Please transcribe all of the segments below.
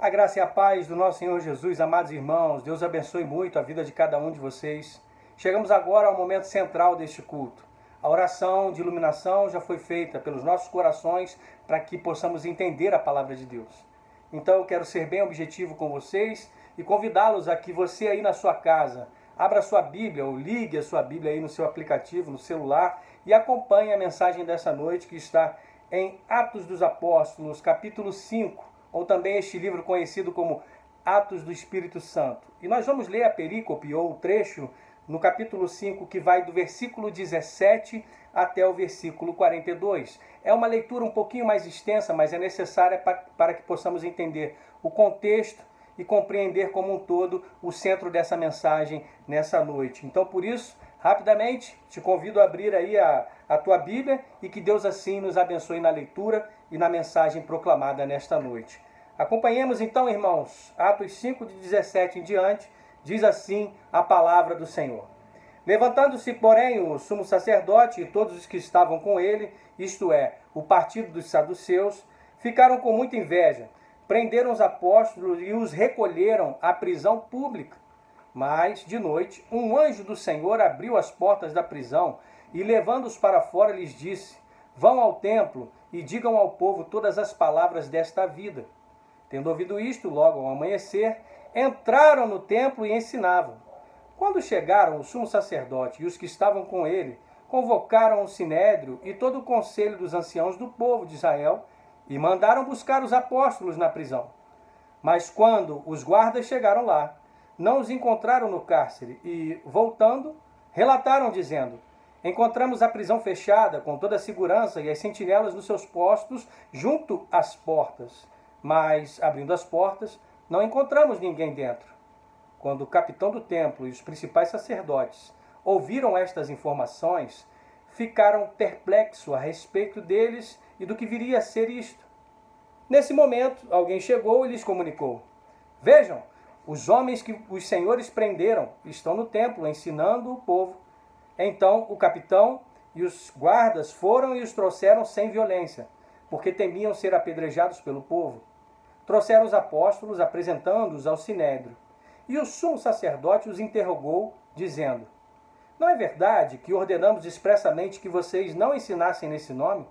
A graça e a paz do nosso Senhor Jesus, amados irmãos, Deus abençoe muito a vida de cada um de vocês. Chegamos agora ao momento central deste culto. A oração de iluminação já foi feita pelos nossos corações para que possamos entender a palavra de Deus. Então eu quero ser bem objetivo com vocês e convidá-los a que você aí na sua casa abra a sua Bíblia ou ligue a sua Bíblia aí no seu aplicativo, no celular e acompanhe a mensagem dessa noite que está em Atos dos Apóstolos, capítulo 5 ou também este livro conhecido como Atos do Espírito Santo. E nós vamos ler a perícope ou o trecho no capítulo 5 que vai do versículo 17 até o versículo 42. É uma leitura um pouquinho mais extensa, mas é necessária para, que possamos entender o contexto e compreender como um todo o centro dessa mensagem nessa noite. Então, por isso, rapidamente, te convido a abrir aí a, a tua Bíblia e que Deus assim nos abençoe na leitura e na mensagem proclamada nesta noite. Acompanhemos então, irmãos, Atos 5, de 17 em diante, diz assim a palavra do Senhor. Levantando-se, porém, o sumo sacerdote e todos os que estavam com ele, isto é, o partido dos saduceus, ficaram com muita inveja, prenderam os apóstolos e os recolheram à prisão pública. Mas, de noite, um anjo do Senhor abriu as portas da prisão e, levando-os para fora, lhes disse: Vão ao templo e digam ao povo todas as palavras desta vida. Tendo ouvido isto, logo ao amanhecer, entraram no templo e ensinavam. Quando chegaram o sumo sacerdote e os que estavam com ele, convocaram o sinédrio e todo o conselho dos anciãos do povo de Israel e mandaram buscar os apóstolos na prisão. Mas quando os guardas chegaram lá, não os encontraram no cárcere e, voltando, relataram dizendo: Encontramos a prisão fechada, com toda a segurança e as sentinelas nos seus postos junto às portas. Mas, abrindo as portas, não encontramos ninguém dentro. Quando o capitão do templo e os principais sacerdotes ouviram estas informações, ficaram perplexos a respeito deles e do que viria a ser isto. Nesse momento, alguém chegou e lhes comunicou: Vejam, os homens que os senhores prenderam estão no templo ensinando o povo então o capitão e os guardas foram e os trouxeram sem violência, porque temiam ser apedrejados pelo povo. Trouxeram os apóstolos, apresentando-os ao sinédrio. E o sumo sacerdote os interrogou, dizendo: Não é verdade que ordenamos expressamente que vocês não ensinassem nesse nome?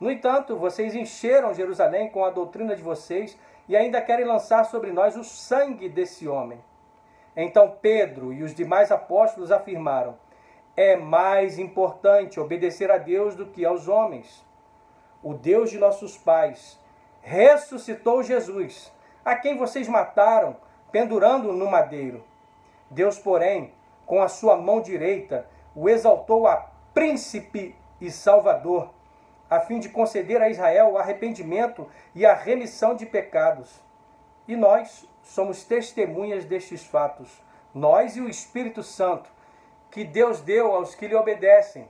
No entanto, vocês encheram Jerusalém com a doutrina de vocês e ainda querem lançar sobre nós o sangue desse homem. Então Pedro e os demais apóstolos afirmaram: é mais importante obedecer a Deus do que aos homens. O Deus de nossos pais ressuscitou Jesus, a quem vocês mataram, pendurando no madeiro. Deus, porém, com a sua mão direita, o exaltou a príncipe e salvador, a fim de conceder a Israel o arrependimento e a remissão de pecados. E nós somos testemunhas destes fatos, nós e o Espírito Santo que Deus deu aos que lhe obedecem.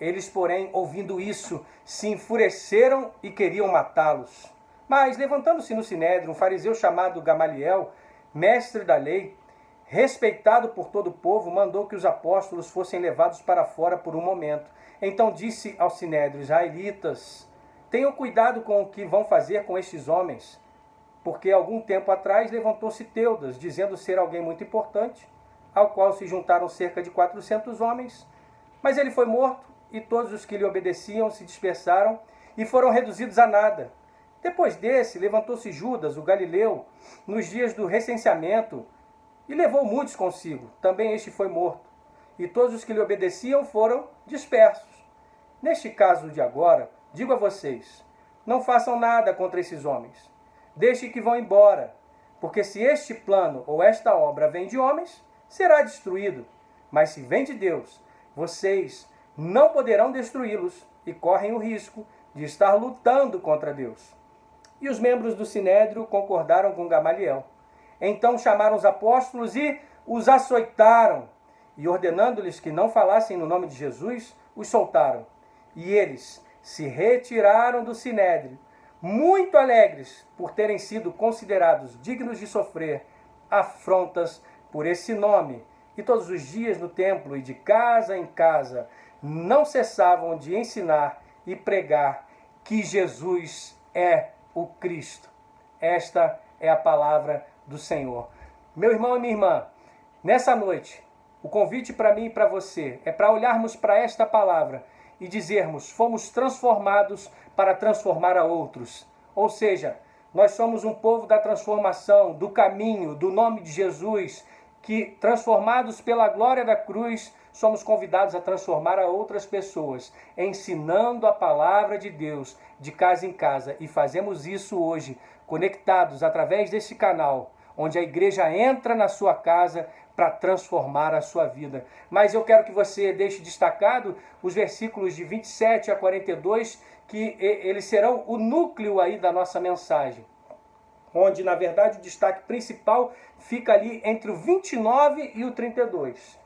Eles, porém, ouvindo isso, se enfureceram e queriam matá-los. Mas, levantando-se no sinédrio, um fariseu chamado Gamaliel, mestre da lei, respeitado por todo o povo, mandou que os apóstolos fossem levados para fora por um momento. Então disse ao sinédrio, israelitas, tenham cuidado com o que vão fazer com estes homens, porque algum tempo atrás levantou-se Teudas, dizendo ser alguém muito importante, ao qual se juntaram cerca de 400 homens. Mas ele foi morto e todos os que lhe obedeciam se dispersaram e foram reduzidos a nada. Depois desse, levantou-se Judas, o galileu, nos dias do recenseamento e levou muitos consigo. Também este foi morto. E todos os que lhe obedeciam foram dispersos. Neste caso de agora, digo a vocês: não façam nada contra esses homens. Deixe que vão embora, porque se este plano ou esta obra vem de homens, será destruído. Mas se vem de Deus, vocês não poderão destruí-los e correm o risco de estar lutando contra Deus. E os membros do sinédrio concordaram com Gamaliel. Então chamaram os apóstolos e os açoitaram, e ordenando-lhes que não falassem no nome de Jesus, os soltaram. E eles se retiraram do sinédrio, muito alegres por terem sido considerados dignos de sofrer afrontas por esse nome, e todos os dias no templo e de casa em casa não cessavam de ensinar e pregar que Jesus é o Cristo. Esta é a palavra do Senhor. Meu irmão e minha irmã, nessa noite, o convite para mim e para você é para olharmos para esta palavra e dizermos: fomos transformados para transformar a outros. Ou seja, nós somos um povo da transformação, do caminho, do nome de Jesus, que transformados pela glória da cruz, somos convidados a transformar a outras pessoas, ensinando a palavra de Deus de casa em casa. E fazemos isso hoje, conectados através desse canal, onde a igreja entra na sua casa para transformar a sua vida. Mas eu quero que você deixe destacado os versículos de 27 a 42, que eles serão o núcleo aí da nossa mensagem. Onde, na verdade, o destaque principal fica ali entre o 29 e o 32.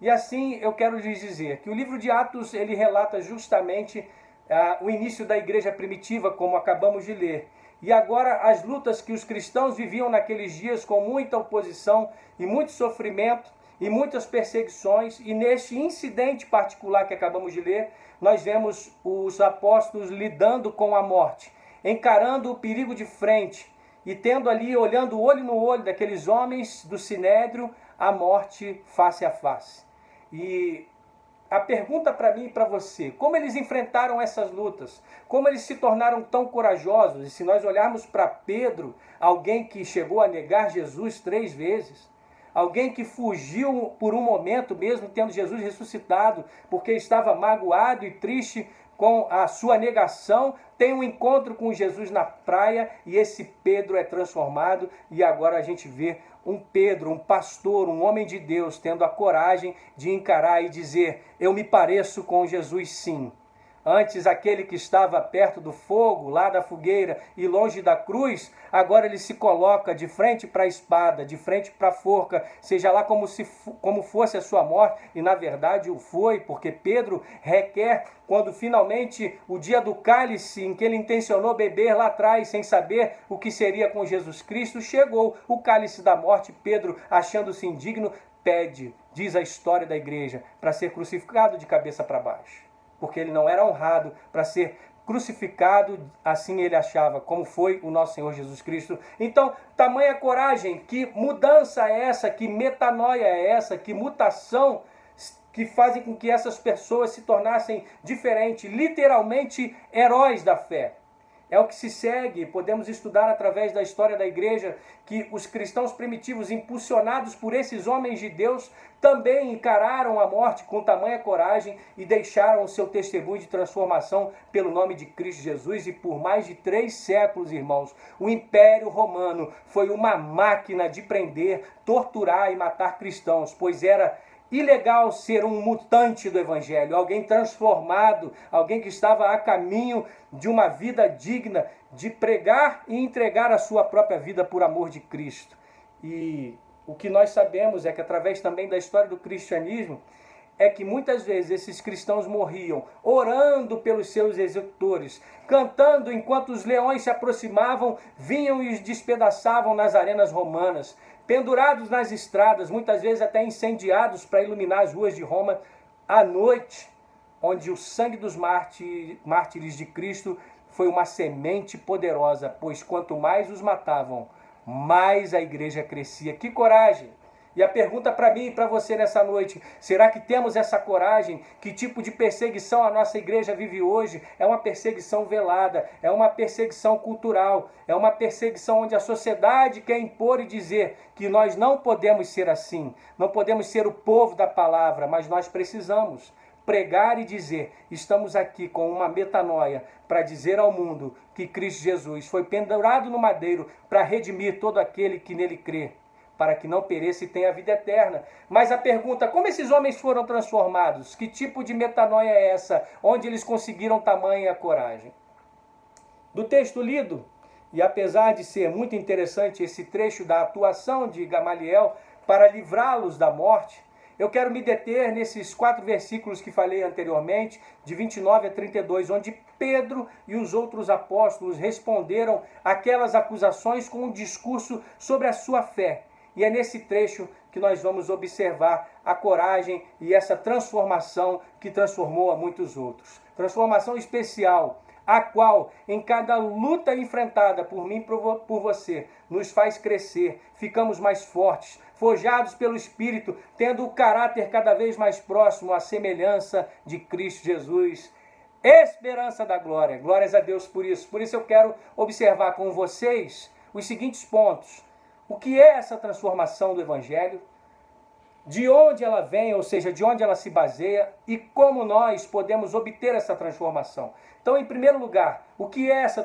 E assim eu quero lhes dizer que o livro de Atos ele relata justamente ah, o início da igreja primitiva, como acabamos de ler. E agora as lutas que os cristãos viviam naqueles dias com muita oposição e muito sofrimento e muitas perseguições, e neste incidente particular que acabamos de ler, nós vemos os apóstolos lidando com a morte, encarando o perigo de frente e tendo ali, olhando olho no olho daqueles homens do sinédrio, a morte face a face. E a pergunta para mim e para você: como eles enfrentaram essas lutas? Como eles se tornaram tão corajosos? E se nós olharmos para Pedro, alguém que chegou a negar Jesus três vezes, alguém que fugiu por um momento, mesmo tendo Jesus ressuscitado, porque estava magoado e triste com a sua negação, tem um encontro com Jesus na praia e esse Pedro é transformado e agora a gente vê um Pedro, um pastor, um homem de Deus tendo a coragem de encarar e dizer: "Eu me pareço com Jesus sim". Antes, aquele que estava perto do fogo, lá da fogueira e longe da cruz, agora ele se coloca de frente para a espada, de frente para a forca, seja lá como, se, como fosse a sua morte, e na verdade o foi, porque Pedro requer, quando finalmente o dia do cálice, em que ele intencionou beber lá atrás, sem saber o que seria com Jesus Cristo, chegou o cálice da morte. Pedro, achando-se indigno, pede, diz a história da igreja, para ser crucificado de cabeça para baixo porque ele não era honrado para ser crucificado, assim ele achava, como foi o nosso Senhor Jesus Cristo. Então, tamanha coragem, que mudança é essa, que metanoia é essa, que mutação que fazem com que essas pessoas se tornassem diferentes, literalmente heróis da fé. É o que se segue, podemos estudar através da história da igreja que os cristãos primitivos, impulsionados por esses homens de Deus, também encararam a morte com tamanha coragem e deixaram o seu testemunho de transformação pelo nome de Cristo Jesus. E por mais de três séculos, irmãos, o Império Romano foi uma máquina de prender, torturar e matar cristãos, pois era ilegal ser um mutante do Evangelho, alguém transformado, alguém que estava a caminho de uma vida digna de pregar e entregar a sua própria vida por amor de Cristo. E o que nós sabemos é que, através também da história do cristianismo, é que muitas vezes esses cristãos morriam orando pelos seus executores, cantando enquanto os leões se aproximavam, vinham e os despedaçavam nas arenas romanas, pendurados nas estradas, muitas vezes até incendiados para iluminar as ruas de Roma à noite, onde o sangue dos mártires de Cristo foi uma semente poderosa, pois quanto mais os matavam, mais a igreja crescia. Que coragem! E a pergunta para mim e para você nessa noite: será que temos essa coragem? Que tipo de perseguição a nossa igreja vive hoje? É uma perseguição velada, é uma perseguição cultural, é uma perseguição onde a sociedade quer impor e dizer que nós não podemos ser assim, não podemos ser o povo da palavra, mas nós precisamos pregar e dizer: estamos aqui com uma metanoia para dizer ao mundo que Cristo Jesus foi pendurado no madeiro para redimir todo aquele que nele crê para que não pereça e tenha vida eterna. Mas a pergunta, como esses homens foram transformados? Que tipo de metanoia é essa? Onde eles conseguiram tamanha coragem? Do texto lido, e apesar de ser muito interessante esse trecho da atuação de Gamaliel para livrá-los da morte, eu quero me deter nesses quatro versículos que falei anteriormente, de 29 a 32, onde Pedro e os outros apóstolos responderam aquelas acusações com um discurso sobre a sua fé e é nesse trecho que nós vamos observar a coragem e essa transformação que transformou a muitos outros. Transformação especial, a qual, em cada luta enfrentada por mim por você, nos faz crescer, ficamos mais fortes, forjados pelo Espírito, tendo o caráter cada vez mais próximo à semelhança de Cristo Jesus. Esperança da glória. Glórias a Deus por isso. Por isso eu quero observar com vocês os seguintes pontos. O que é essa transformação do Evangelho? de onde ela vem, ou seja, de onde ela se baseia e como nós podemos obter essa transformação. Então, em primeiro lugar, o que é essa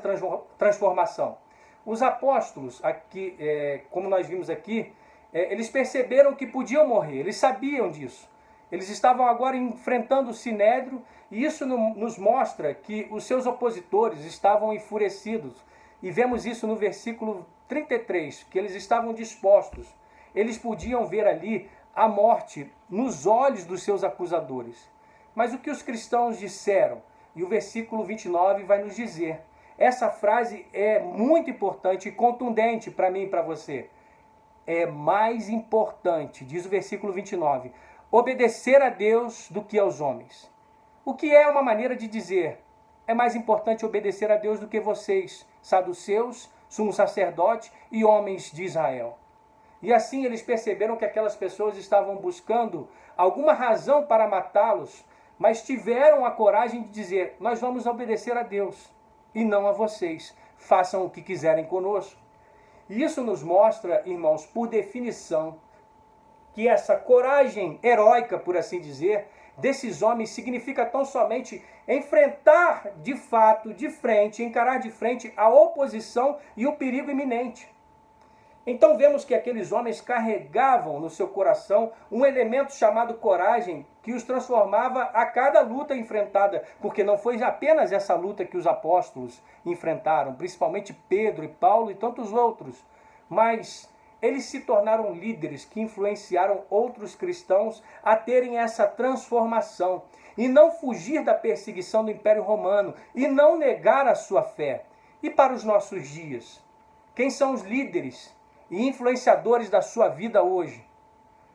transformação? Os apóstolos, aqui, é, como nós vimos aqui, é, eles perceberam que podiam morrer, eles sabiam disso. Eles estavam agora enfrentando o sinédrio e isso no, nos mostra que os seus opositores estavam enfurecidos. E vemos isso no versículo 33, que eles estavam dispostos. Eles podiam ver ali a morte nos olhos dos seus acusadores. Mas o que os cristãos disseram? E o versículo 29 vai nos dizer. Essa frase é muito importante e contundente para mim e para você. É mais importante, diz o versículo 29, obedecer a Deus do que aos homens. O que é uma maneira de dizer? É mais importante obedecer a Deus do que vocês, saduceus, sumo sacerdote e homens de Israel. E assim eles perceberam que aquelas pessoas estavam buscando alguma razão para matá-los, mas tiveram a coragem de dizer: Nós vamos obedecer a Deus e não a vocês. Façam o que quiserem conosco. E isso nos mostra, irmãos, por definição, que essa coragem heróica, por assim dizer, desses homens significa tão somente enfrentar de fato, de frente, encarar de frente a oposição e o perigo iminente. Então vemos que aqueles homens carregavam no seu coração um elemento chamado coragem que os transformava a cada luta enfrentada, porque não foi apenas essa luta que os apóstolos enfrentaram, principalmente Pedro e Paulo e tantos outros, mas eles se tornaram líderes que influenciaram outros cristãos a terem essa transformação e não fugir da perseguição do Império Romano e não negar a sua fé. E para os nossos dias, quem são os líderes e influenciadores da sua vida hoje.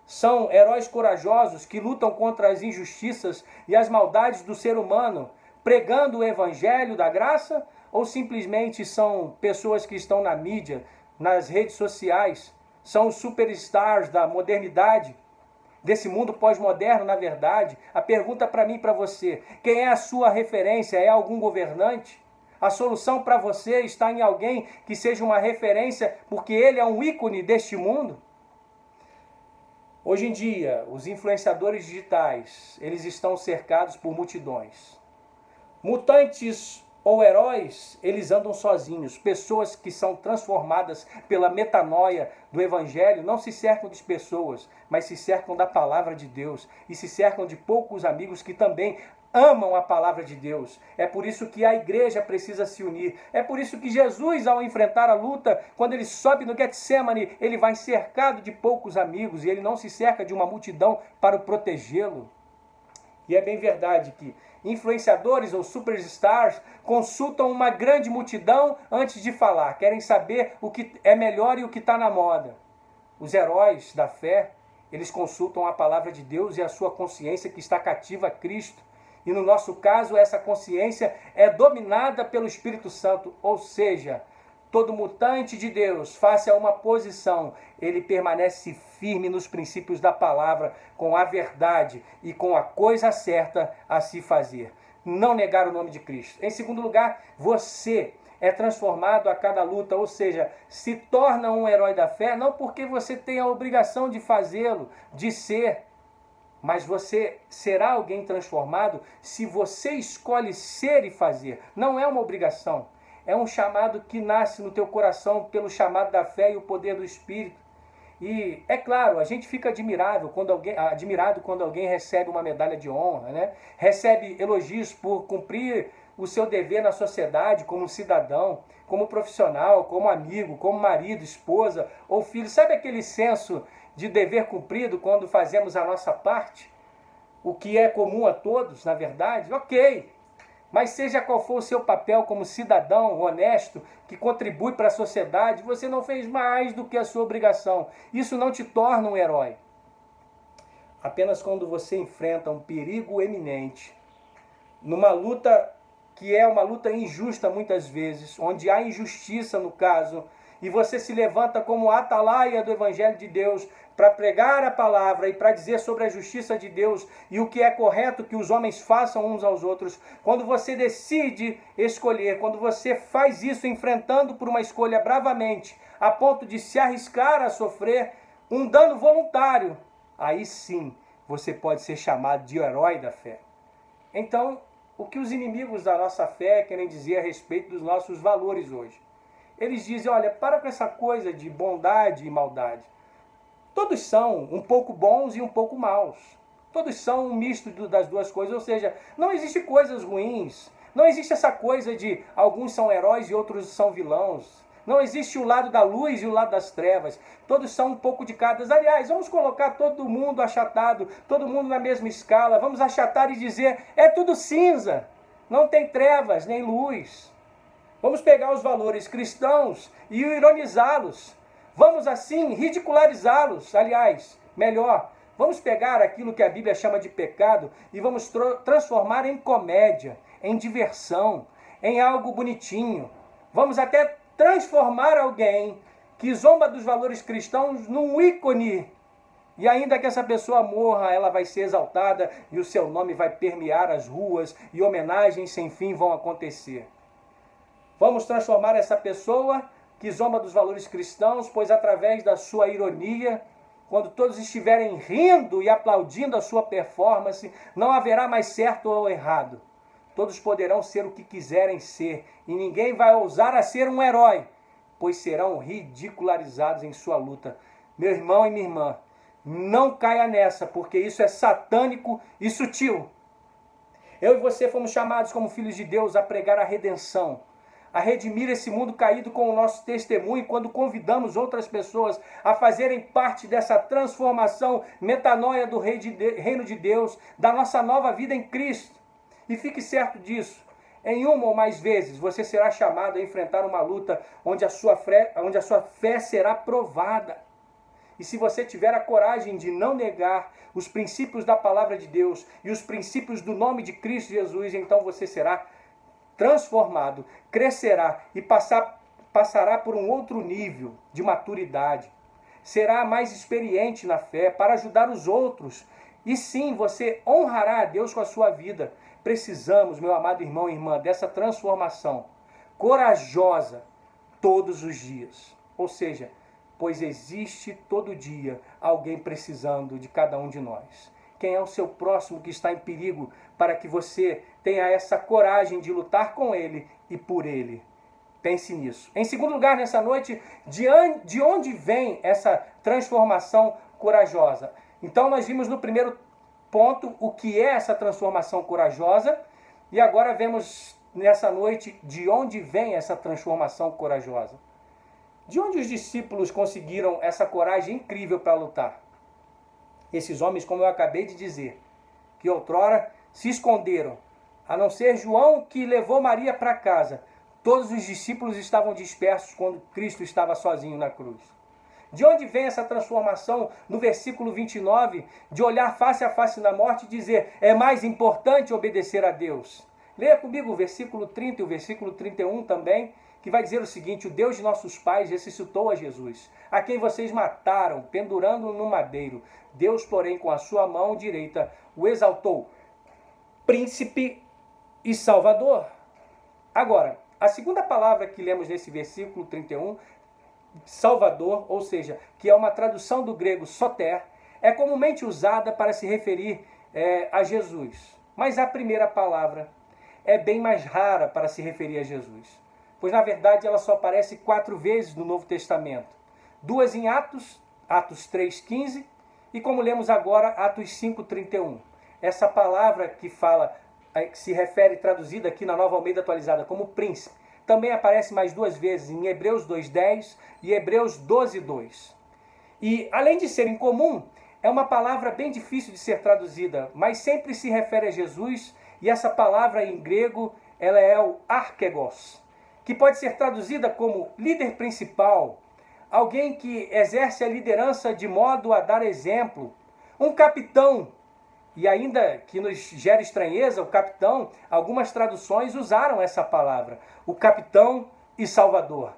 São heróis corajosos que lutam contra as injustiças e as maldades do ser humano, pregando o evangelho da graça, ou simplesmente são pessoas que estão na mídia, nas redes sociais, são os superstars da modernidade, desse mundo pós-moderno, na verdade. A pergunta para mim e para você: quem é a sua referência? É algum governante? A solução para você está em alguém que seja uma referência, porque ele é um ícone deste mundo? Hoje em dia, os influenciadores digitais, eles estão cercados por multidões. Mutantes ou heróis, eles andam sozinhos. Pessoas que são transformadas pela metanoia do Evangelho não se cercam de pessoas, mas se cercam da palavra de Deus e se cercam de poucos amigos que também amam a palavra de Deus. É por isso que a igreja precisa se unir. É por isso que Jesus, ao enfrentar a luta, quando ele sobe no Getsemane, ele vai cercado de poucos amigos e ele não se cerca de uma multidão para protegê-lo. E é bem verdade que influenciadores ou superstars consultam uma grande multidão antes de falar, querem saber o que é melhor e o que está na moda. Os heróis da fé, eles consultam a palavra de Deus e a sua consciência que está cativa a Cristo. E no nosso caso, essa consciência é dominada pelo Espírito Santo, ou seja, todo mutante de Deus, face a uma posição, ele permanece firme nos princípios da palavra, com a verdade e com a coisa certa a se fazer. Não negar o nome de Cristo. Em segundo lugar, você é transformado a cada luta, ou seja, se torna um herói da fé, não porque você tem a obrigação de fazê-lo, de ser, mas você será alguém transformado se você escolhe ser e fazer. Não é uma obrigação. É um chamado que nasce no teu coração pelo chamado da fé e o poder do Espírito. E é claro, a gente fica admirável quando alguém, admirado quando alguém recebe uma medalha de honra, né? recebe elogios por cumprir o seu dever na sociedade como cidadão, como profissional, como amigo, como marido, esposa ou filho. Sabe aquele senso de dever cumprido quando fazemos a nossa parte, o que é comum a todos, na verdade, ok. Mas seja qual for o seu papel como cidadão honesto que contribui para a sociedade, você não fez mais do que a sua obrigação. Isso não te torna um herói. Apenas quando você enfrenta um perigo eminente, numa luta que é uma luta injusta muitas vezes, onde há injustiça no caso, e você se levanta como atalaia do Evangelho de Deus para pregar a palavra e para dizer sobre a justiça de Deus e o que é correto que os homens façam uns aos outros, quando você decide escolher, quando você faz isso enfrentando por uma escolha bravamente, a ponto de se arriscar a sofrer um dano voluntário, aí sim você pode ser chamado de herói da fé. Então, o que os inimigos da nossa fé querem dizer a respeito dos nossos valores hoje? Eles dizem: olha, para com essa coisa de bondade e maldade. Todos são um pouco bons e um pouco maus. Todos são um misto das duas coisas, ou seja, não existe coisas ruins. Não existe essa coisa de alguns são heróis e outros são vilões. Não existe o lado da luz e o lado das trevas. Todos são um pouco de cada. Aliás, vamos colocar todo mundo achatado, todo mundo na mesma escala. Vamos achatar e dizer: é tudo cinza. Não tem trevas nem luz. Vamos pegar os valores cristãos e ironizá-los. Vamos assim ridicularizá-los. Aliás, melhor, vamos pegar aquilo que a Bíblia chama de pecado e vamos transformar em comédia, em diversão, em algo bonitinho. Vamos até transformar alguém que zomba dos valores cristãos num ícone. E ainda que essa pessoa morra, ela vai ser exaltada e o seu nome vai permear as ruas e homenagens sem fim vão acontecer. Vamos transformar essa pessoa que zomba dos valores cristãos, pois através da sua ironia, quando todos estiverem rindo e aplaudindo a sua performance, não haverá mais certo ou errado. Todos poderão ser o que quiserem ser, e ninguém vai ousar a ser um herói, pois serão ridicularizados em sua luta. Meu irmão e minha irmã, não caia nessa, porque isso é satânico e sutil. Eu e você fomos chamados como filhos de Deus a pregar a redenção a redimir esse mundo caído com o nosso testemunho, quando convidamos outras pessoas a fazerem parte dessa transformação, metanoia do reino de Deus, da nossa nova vida em Cristo. E fique certo disso. Em uma ou mais vezes você será chamado a enfrentar uma luta onde a sua fé, onde a sua fé será provada. E se você tiver a coragem de não negar os princípios da palavra de Deus e os princípios do nome de Cristo Jesus, então você será transformado, crescerá e passar, passará por um outro nível de maturidade. Será mais experiente na fé para ajudar os outros. E sim, você honrará a Deus com a sua vida. Precisamos, meu amado irmão e irmã, dessa transformação corajosa todos os dias. Ou seja, pois existe todo dia alguém precisando de cada um de nós. Quem é o seu próximo que está em perigo para que você tenha essa coragem de lutar com ele e por ele. Pense nisso. Em segundo lugar, nessa noite, de onde vem essa transformação corajosa? Então, nós vimos no primeiro ponto o que é essa transformação corajosa, e agora vemos nessa noite de onde vem essa transformação corajosa. De onde os discípulos conseguiram essa coragem incrível para lutar? Esses homens, como eu acabei de dizer, que outrora se esconderam, a não ser João que levou Maria para casa. Todos os discípulos estavam dispersos quando Cristo estava sozinho na cruz. De onde vem essa transformação no versículo 29, de olhar face a face na morte e dizer: é mais importante obedecer a Deus? Leia comigo o versículo 30 e o versículo 31 também, que vai dizer o seguinte: O Deus de nossos pais ressuscitou a Jesus, a quem vocês mataram, pendurando no madeiro. Deus, porém, com a sua mão direita, o exaltou príncipe e salvador. Agora, a segunda palavra que lemos nesse versículo 31, salvador, ou seja, que é uma tradução do grego soter, é comumente usada para se referir é, a Jesus. Mas a primeira palavra é bem mais rara para se referir a Jesus, pois na verdade ela só aparece quatro vezes no Novo Testamento: duas em Atos, Atos 3,15, e como lemos agora, Atos 5,31 essa palavra que fala, que se refere traduzida aqui na Nova Almeida atualizada como príncipe, também aparece mais duas vezes em Hebreus 2:10 e Hebreus 12:2. E além de ser incomum, é uma palavra bem difícil de ser traduzida, mas sempre se refere a Jesus, e essa palavra em grego, ela é o archegos, que pode ser traduzida como líder principal, alguém que exerce a liderança de modo a dar exemplo, um capitão e ainda que nos gere estranheza, o capitão, algumas traduções usaram essa palavra, o capitão e salvador.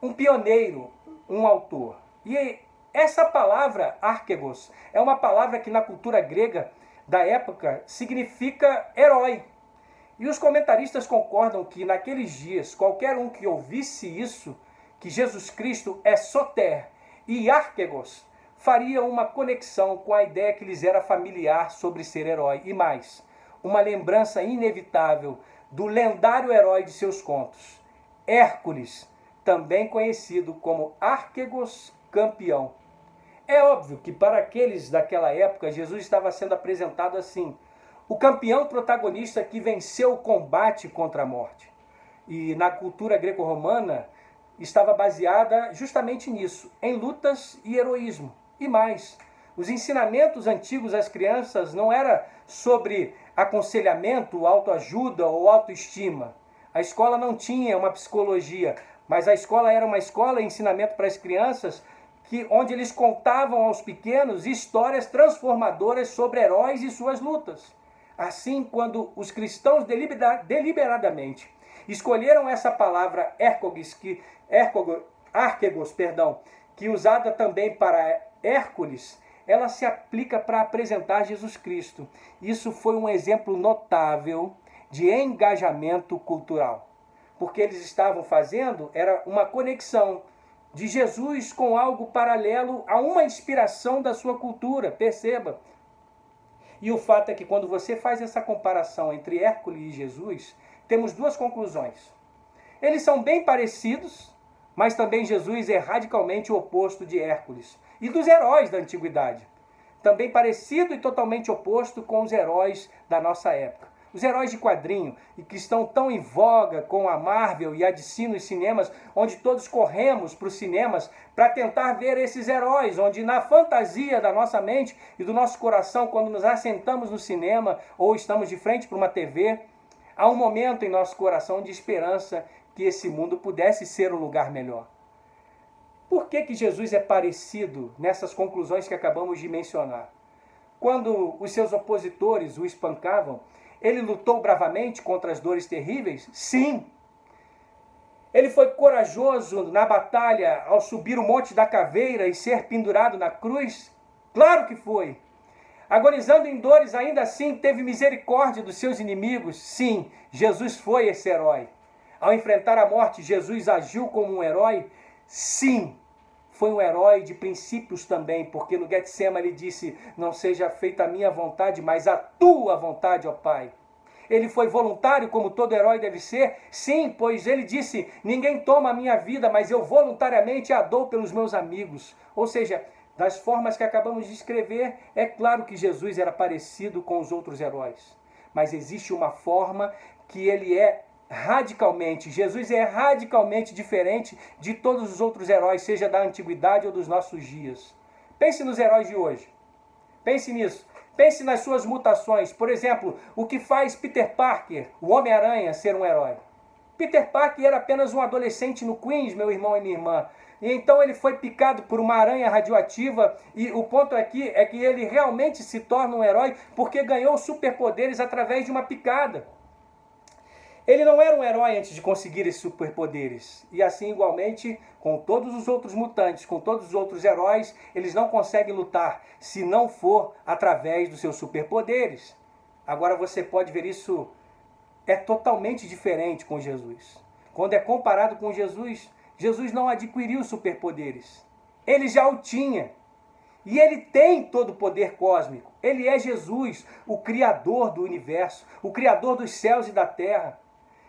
Um pioneiro, um autor. E essa palavra, arquegos, é uma palavra que na cultura grega da época significa herói. E os comentaristas concordam que naqueles dias, qualquer um que ouvisse isso, que Jesus Cristo é soter e arquegos, faria uma conexão com a ideia que lhes era familiar sobre ser herói. E mais, uma lembrança inevitável do lendário herói de seus contos, Hércules, também conhecido como Arquegos Campeão. É óbvio que para aqueles daquela época, Jesus estava sendo apresentado assim: o campeão protagonista que venceu o combate contra a morte. E na cultura greco-romana estava baseada justamente nisso, em lutas e heroísmo. E mais, os ensinamentos antigos às crianças não era sobre aconselhamento, autoajuda ou autoestima. A escola não tinha uma psicologia, mas a escola era uma escola de ensinamento para as crianças que onde eles contavam aos pequenos histórias transformadoras sobre heróis e suas lutas. Assim, quando os cristãos deliberadamente escolheram essa palavra ercogis, que arquegos, perdão, que usada também para Hércules, ela se aplica para apresentar Jesus Cristo. Isso foi um exemplo notável de engajamento cultural. Porque eles estavam fazendo era uma conexão de Jesus com algo paralelo a uma inspiração da sua cultura, perceba. E o fato é que quando você faz essa comparação entre Hércules e Jesus, temos duas conclusões. Eles são bem parecidos, mas também Jesus é radicalmente o oposto de Hércules e dos heróis da antiguidade. Também parecido e totalmente oposto com os heróis da nossa época. Os heróis de quadrinho, e que estão tão em voga com a Marvel e a DC nos cinemas, onde todos corremos para os cinemas para tentar ver esses heróis, onde na fantasia da nossa mente e do nosso coração, quando nos assentamos no cinema ou estamos de frente para uma TV, há um momento em nosso coração de esperança que esse mundo pudesse ser um lugar melhor. Por que, que Jesus é parecido nessas conclusões que acabamos de mencionar? Quando os seus opositores o espancavam, ele lutou bravamente contra as dores terríveis? Sim. Ele foi corajoso na batalha ao subir o Monte da Caveira e ser pendurado na cruz? Claro que foi. Agonizando em dores, ainda assim teve misericórdia dos seus inimigos? Sim, Jesus foi esse herói. Ao enfrentar a morte, Jesus agiu como um herói? Sim foi um herói de princípios também, porque no Getsemane ele disse: Não seja feita a minha vontade, mas a tua vontade, ó Pai. Ele foi voluntário, como todo herói deve ser? Sim, pois ele disse: Ninguém toma a minha vida, mas eu voluntariamente a dou pelos meus amigos. Ou seja, das formas que acabamos de escrever, é claro que Jesus era parecido com os outros heróis. Mas existe uma forma que ele é radicalmente. Jesus é radicalmente diferente de todos os outros heróis, seja da antiguidade ou dos nossos dias. Pense nos heróis de hoje. Pense nisso. Pense nas suas mutações. Por exemplo, o que faz Peter Parker, o Homem-Aranha, ser um herói. Peter Parker era apenas um adolescente no Queens, meu irmão e minha irmã. E então ele foi picado por uma aranha radioativa e o ponto aqui é que ele realmente se torna um herói porque ganhou superpoderes através de uma picada. Ele não era um herói antes de conseguir esses superpoderes. E assim, igualmente, com todos os outros mutantes, com todos os outros heróis, eles não conseguem lutar se não for através dos seus superpoderes. Agora você pode ver isso é totalmente diferente com Jesus. Quando é comparado com Jesus, Jesus não adquiriu superpoderes. Ele já o tinha. E ele tem todo o poder cósmico. Ele é Jesus, o Criador do universo, o Criador dos céus e da terra.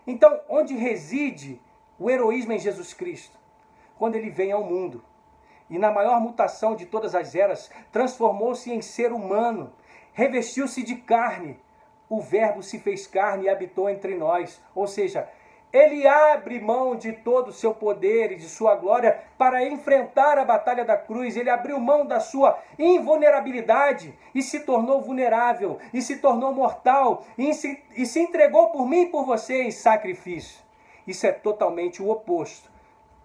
Então, onde reside o heroísmo em Jesus Cristo? Quando ele vem ao mundo. E na maior mutação de todas as eras, transformou-se em ser humano, revestiu-se de carne. O Verbo se fez carne e habitou entre nós. Ou seja, ele abre mão de todo o seu poder e de sua glória para enfrentar a batalha da cruz. Ele abriu mão da sua invulnerabilidade e se tornou vulnerável, e se tornou mortal, e se, e se entregou por mim e por você em sacrifício. Isso é totalmente o oposto.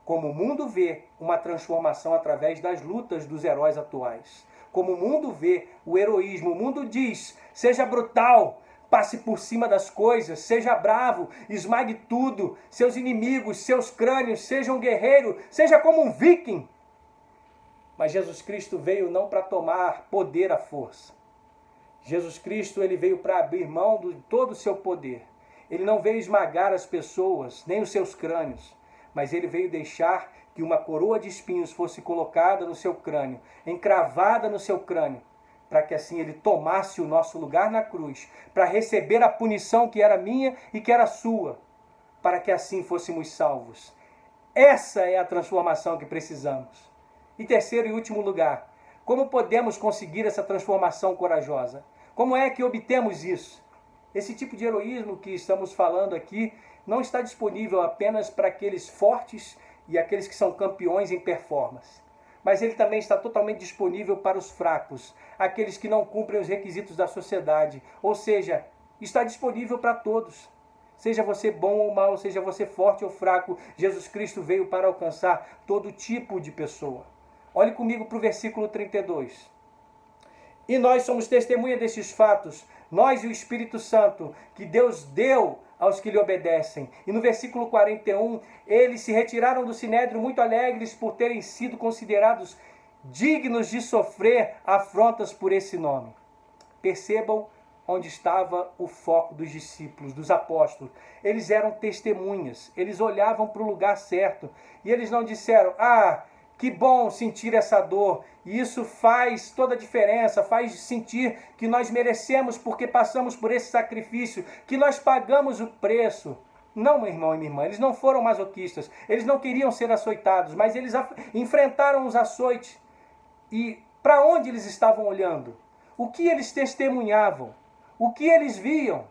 Como o mundo vê uma transformação através das lutas dos heróis atuais. como o mundo vê o heroísmo. O mundo diz: seja brutal, passe por cima das coisas, seja bravo, esmague tudo, seus inimigos, seus crânios, seja um guerreiro, seja como um viking. Mas Jesus Cristo veio não para tomar poder à força. Jesus Cristo ele veio para abrir mão de todo o seu poder. Ele não veio esmagar as pessoas, nem os seus crânios, mas ele veio deixar que uma coroa de espinhos fosse colocada no seu crânio, encravada no seu crânio, para que assim ele tomasse o nosso lugar na cruz, para receber a punição que era minha e que era sua, para que assim fôssemos salvos. Essa é a transformação que precisamos. E terceiro e último lugar, como podemos conseguir essa transformação corajosa? Como é que obtemos isso? Esse tipo de heroísmo que estamos falando aqui não está disponível apenas para aqueles fortes e aqueles que são campeões em performance. Mas ele também está totalmente disponível para os fracos, aqueles que não cumprem os requisitos da sociedade. Ou seja, está disponível para todos. Seja você bom ou mal, seja você forte ou fraco, Jesus Cristo veio para alcançar todo tipo de pessoa. Olhe comigo para o versículo 32. E nós somos testemunha desses fatos, nós e o Espírito Santo, que Deus deu aos que lhe obedecem. E no versículo 41, eles se retiraram do sinédrio muito alegres por terem sido considerados dignos de sofrer afrontas por esse nome. Percebam onde estava o foco dos discípulos, dos apóstolos. Eles eram testemunhas, eles olhavam para o lugar certo e eles não disseram: Ah, que bom sentir essa dor. E isso faz toda a diferença, faz sentir que nós merecemos porque passamos por esse sacrifício, que nós pagamos o preço. Não, meu irmão e minha irmã, eles não foram masoquistas, eles não queriam ser açoitados, mas eles enfrentaram os açoites. E para onde eles estavam olhando? O que eles testemunhavam? O que eles viam?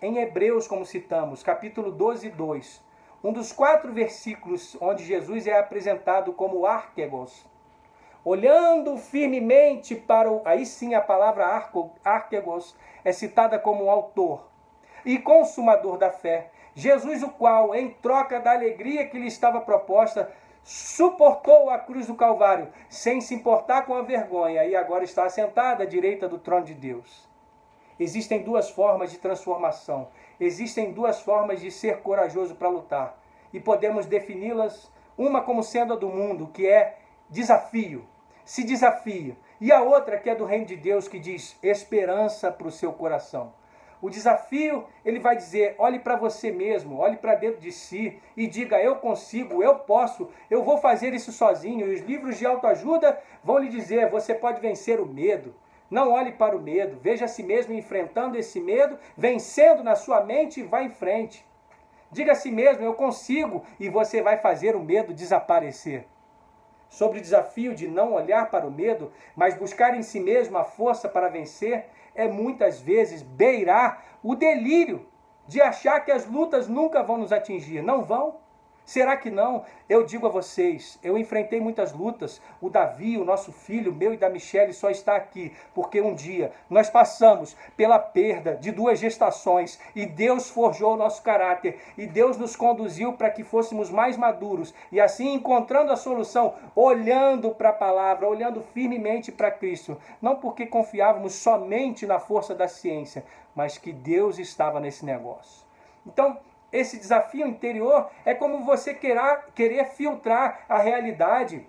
Em Hebreus, como citamos, capítulo 12, 2, um dos quatro versículos onde Jesus é apresentado como Arquegos, olhando firmemente para o. Aí sim a palavra Arquegos é citada como autor e consumador da fé. Jesus, o qual, em troca da alegria que lhe estava proposta, suportou a cruz do Calvário, sem se importar com a vergonha, e agora está assentado à direita do trono de Deus. Existem duas formas de transformação. Existem duas formas de ser corajoso para lutar. E podemos defini-las, uma como sendo a do mundo, que é desafio, se desafia. E a outra que é do reino de Deus, que diz esperança para o seu coração. O desafio, ele vai dizer: olhe para você mesmo, olhe para dentro de si e diga: eu consigo, eu posso, eu vou fazer isso sozinho. E os livros de autoajuda vão lhe dizer: você pode vencer o medo, não olhe para o medo, veja a si mesmo enfrentando esse medo, vencendo na sua mente e vá em frente. Diga a si mesmo, eu consigo, e você vai fazer o medo desaparecer. Sobre o desafio de não olhar para o medo, mas buscar em si mesmo a força para vencer, é muitas vezes beirar o delírio de achar que as lutas nunca vão nos atingir. Não vão. Será que não? Eu digo a vocês, eu enfrentei muitas lutas. O Davi, o nosso filho, meu e da Michelle, só está aqui porque um dia nós passamos pela perda de duas gestações e Deus forjou o nosso caráter e Deus nos conduziu para que fôssemos mais maduros e assim encontrando a solução, olhando para a palavra, olhando firmemente para Cristo. Não porque confiávamos somente na força da ciência, mas que Deus estava nesse negócio. Então, esse desafio interior é como você querer, querer filtrar a realidade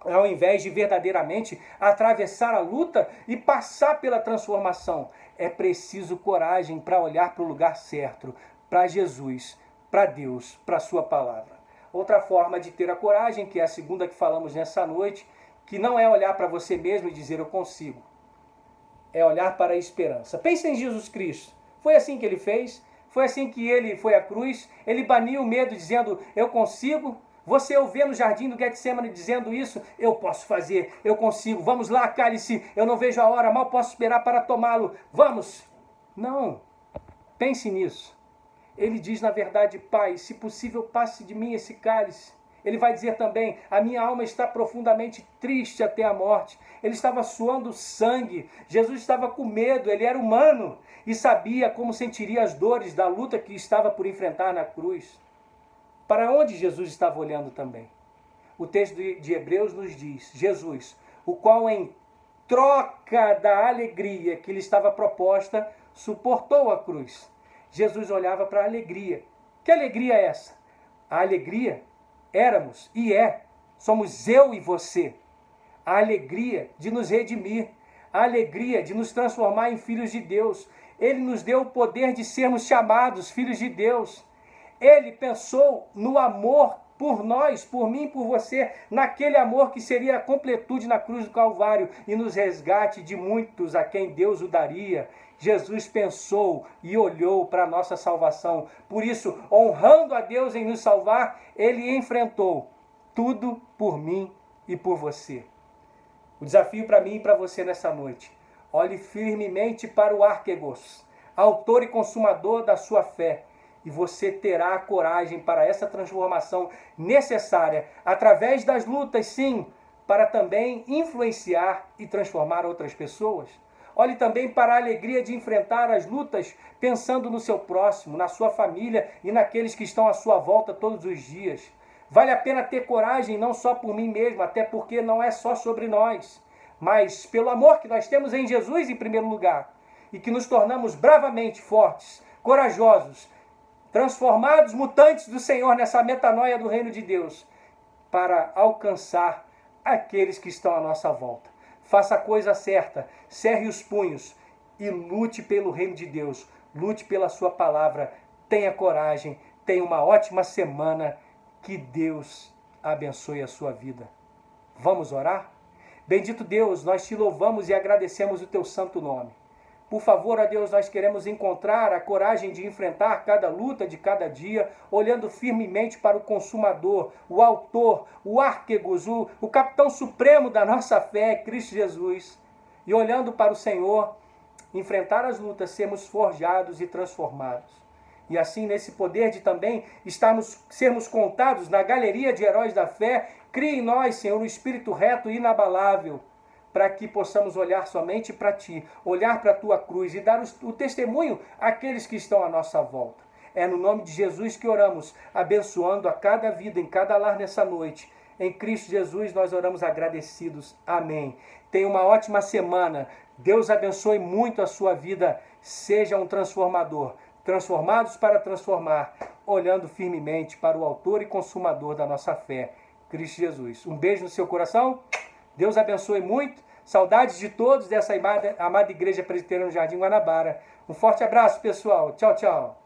ao invés de verdadeiramente atravessar a luta e passar pela transformação. É preciso coragem para olhar para o lugar certo, para Jesus, para Deus, para a Sua palavra. Outra forma de ter a coragem, que é a segunda que falamos nessa noite, que não é olhar para você mesmo e dizer eu consigo, é olhar para a esperança. Pense em Jesus Cristo. Foi assim que ele fez. Foi assim que ele foi à cruz. Ele baniu o medo, dizendo: Eu consigo. Você o vê no jardim do Getsemane dizendo isso? Eu posso fazer, eu consigo. Vamos lá, cálice. Eu não vejo a hora, mal posso esperar para tomá-lo. Vamos. Não. Pense nisso. Ele diz, na verdade, Pai, se possível, passe de mim esse cálice. Ele vai dizer também: A minha alma está profundamente triste até a morte. Ele estava suando sangue. Jesus estava com medo, ele era humano e sabia como sentiria as dores da luta que estava por enfrentar na cruz. Para onde Jesus estava olhando também? O texto de Hebreus nos diz: Jesus, o qual em troca da alegria que lhe estava proposta, suportou a cruz. Jesus olhava para a alegria. Que alegria é essa? A alegria éramos e é, somos eu e você. A alegria de nos redimir, a alegria de nos transformar em filhos de Deus. Ele nos deu o poder de sermos chamados filhos de Deus. Ele pensou no amor por nós, por mim, por você, naquele amor que seria a completude na cruz do Calvário e nos resgate de muitos a quem Deus o daria. Jesus pensou e olhou para a nossa salvação. Por isso, honrando a Deus em nos salvar, ele enfrentou tudo por mim e por você. O desafio para mim e para você nessa noite. Olhe firmemente para o Arquegos, autor e consumador da sua fé, e você terá a coragem para essa transformação necessária, através das lutas, sim, para também influenciar e transformar outras pessoas. Olhe também para a alegria de enfrentar as lutas, pensando no seu próximo, na sua família e naqueles que estão à sua volta todos os dias. Vale a pena ter coragem, não só por mim mesmo, até porque não é só sobre nós, mas pelo amor que nós temos em Jesus em primeiro lugar, e que nos tornamos bravamente fortes, corajosos, transformados mutantes do Senhor nessa metanoia do reino de Deus, para alcançar aqueles que estão à nossa volta. Faça a coisa certa, cerre os punhos e lute pelo reino de Deus, lute pela sua palavra, tenha coragem, tenha uma ótima semana que Deus abençoe a sua vida. Vamos orar? Bendito Deus, nós te louvamos e agradecemos o teu santo nome. Por favor, a Deus, nós queremos encontrar a coragem de enfrentar cada luta de cada dia, olhando firmemente para o consumador, o autor, o arquegos, o, o capitão supremo da nossa fé, Cristo Jesus. E olhando para o Senhor, enfrentar as lutas, sermos forjados e transformados e assim nesse poder de também estarmos, sermos contados na galeria de heróis da fé, crie em nós, Senhor, o espírito reto e inabalável, para que possamos olhar somente para Ti, olhar para a Tua cruz e dar o testemunho àqueles que estão à nossa volta. É no nome de Jesus que oramos, abençoando a cada vida, em cada lar nessa noite. Em Cristo Jesus nós oramos agradecidos. Amém. Tenha uma ótima semana. Deus abençoe muito a sua vida. Seja um transformador transformados para transformar, olhando firmemente para o autor e consumador da nossa fé, Cristo Jesus. Um beijo no seu coração. Deus abençoe muito. Saudades de todos dessa amada, amada Igreja Presbiteriana no Jardim Guanabara. Um forte abraço, pessoal. Tchau, tchau.